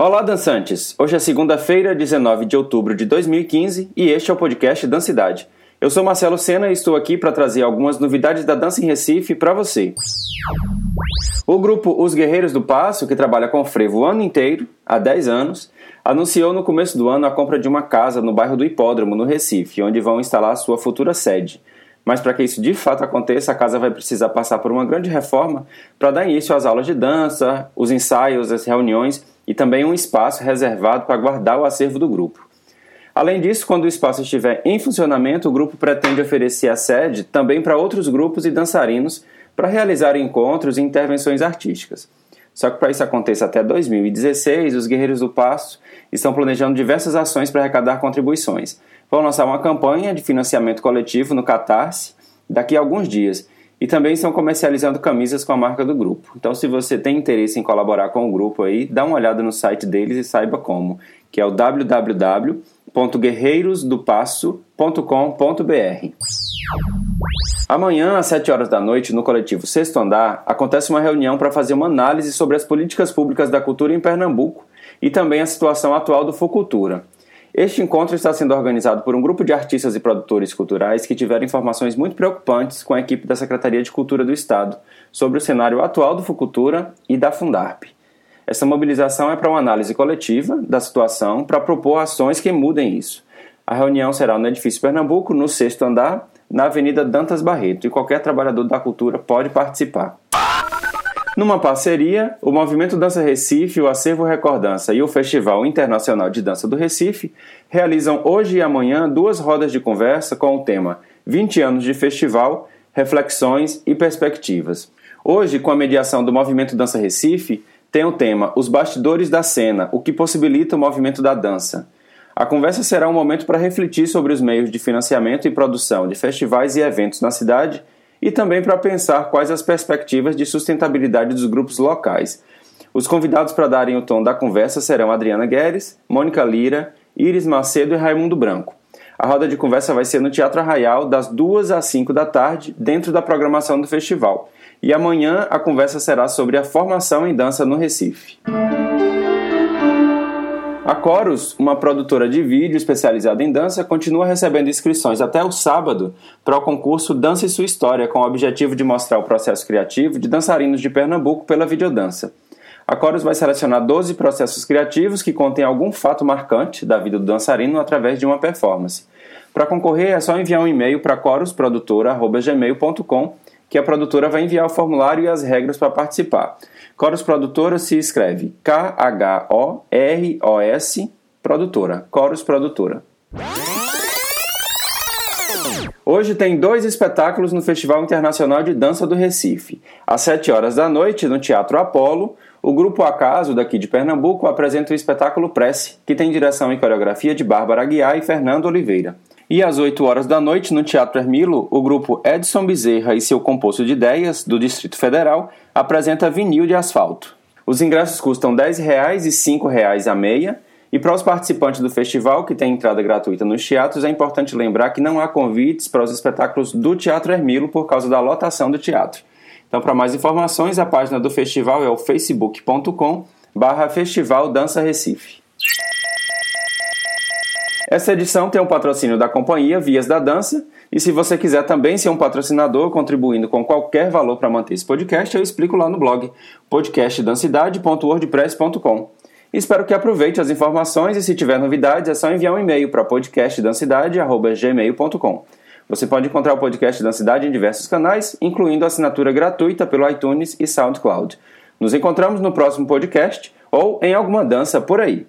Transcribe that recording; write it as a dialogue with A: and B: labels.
A: Olá, dançantes! Hoje é segunda-feira, 19 de outubro de 2015 e este é o podcast Dancidade. Eu sou Marcelo Sena e estou aqui para trazer algumas novidades da dança em Recife para você. O grupo Os Guerreiros do Passo, que trabalha com frevo o ano inteiro, há 10 anos, anunciou no começo do ano a compra de uma casa no bairro do Hipódromo, no Recife, onde vão instalar sua futura sede. Mas para que isso de fato aconteça, a casa vai precisar passar por uma grande reforma para dar início às aulas de dança, os ensaios, as reuniões e também um espaço reservado para guardar o acervo do grupo. Além disso, quando o espaço estiver em funcionamento, o grupo pretende oferecer a sede também para outros grupos e dançarinos para realizar encontros e intervenções artísticas. Só que para isso aconteça até 2016, os Guerreiros do Passo estão planejando diversas ações para arrecadar contribuições. Vão lançar uma campanha de financiamento coletivo no Catarse daqui a alguns dias e também estão comercializando camisas com a marca do grupo. Então, se você tem interesse em colaborar com o grupo aí, dá uma olhada no site deles e saiba como, que é o www.guerreirosdopasso.com.br. Amanhã, às 7 horas da noite, no coletivo Sexto Andar, acontece uma reunião para fazer uma análise sobre as políticas públicas da cultura em Pernambuco e também a situação atual do Focultura. Este encontro está sendo organizado por um grupo de artistas e produtores culturais que tiveram informações muito preocupantes com a equipe da Secretaria de Cultura do Estado sobre o cenário atual do Fucultura e da Fundarp. Essa mobilização é para uma análise coletiva da situação para propor ações que mudem isso. A reunião será no Edifício Pernambuco, no sexto andar, na Avenida Dantas Barreto, e qualquer trabalhador da cultura pode participar. Numa parceria, o Movimento Dança Recife, o Acervo Recordança e o Festival Internacional de Dança do Recife realizam hoje e amanhã duas rodas de conversa com o tema 20 anos de festival, reflexões e perspectivas. Hoje, com a mediação do Movimento Dança Recife, tem o tema Os Bastidores da Cena, o que possibilita o movimento da dança. A conversa será um momento para refletir sobre os meios de financiamento e produção de festivais e eventos na cidade e também para pensar quais as perspectivas de sustentabilidade dos grupos locais. Os convidados para darem o tom da conversa serão Adriana Guedes, Mônica Lira, Iris Macedo e Raimundo Branco. A roda de conversa vai ser no Teatro Arraial, das 2 às 5 da tarde, dentro da programação do festival. E amanhã a conversa será sobre a formação em dança no Recife. A Chorus, uma produtora de vídeo especializada em dança, continua recebendo inscrições até o sábado para o concurso Dança e Sua História, com o objetivo de mostrar o processo criativo de dançarinos de Pernambuco pela videodança. A Chorus vai selecionar 12 processos criativos que contêm algum fato marcante da vida do dançarino através de uma performance. Para concorrer, é só enviar um e-mail para chorusprodutora.gmail.com que a produtora vai enviar o formulário e as regras para participar. Chorus Produtora se escreve K-H-O-R-O-S Produtora. Chorus Produtora. Hoje tem dois espetáculos no Festival Internacional de Dança do Recife. Às 7 horas da noite, no Teatro Apolo, o Grupo Acaso, daqui de Pernambuco, apresenta o espetáculo Prece, que tem direção e coreografia de Bárbara Aguiar e Fernando Oliveira. E às 8 horas da noite, no Teatro Hermilo, o grupo Edson Bezerra e seu composto de ideias, do Distrito Federal, apresenta vinil de asfalto. Os ingressos custam R$ 10,00 e R$ 5,00 a meia, e para os participantes do festival, que tem entrada gratuita nos teatros, é importante lembrar que não há convites para os espetáculos do Teatro Hermilo por causa da lotação do teatro. Então, para mais informações, a página do festival é o facebook.com barra Festival Dança Recife. Essa edição tem o um patrocínio da companhia Vias da Dança. E se você quiser também ser um patrocinador, contribuindo com qualquer valor para manter esse podcast, eu explico lá no blog podcastdancidade.wordpress.com. Espero que aproveite as informações e se tiver novidades é só enviar um e-mail para podcastdancidade.gmail.com. Você pode encontrar o podcast Dancidade em diversos canais, incluindo assinatura gratuita pelo iTunes e SoundCloud. Nos encontramos no próximo podcast ou em alguma dança por aí.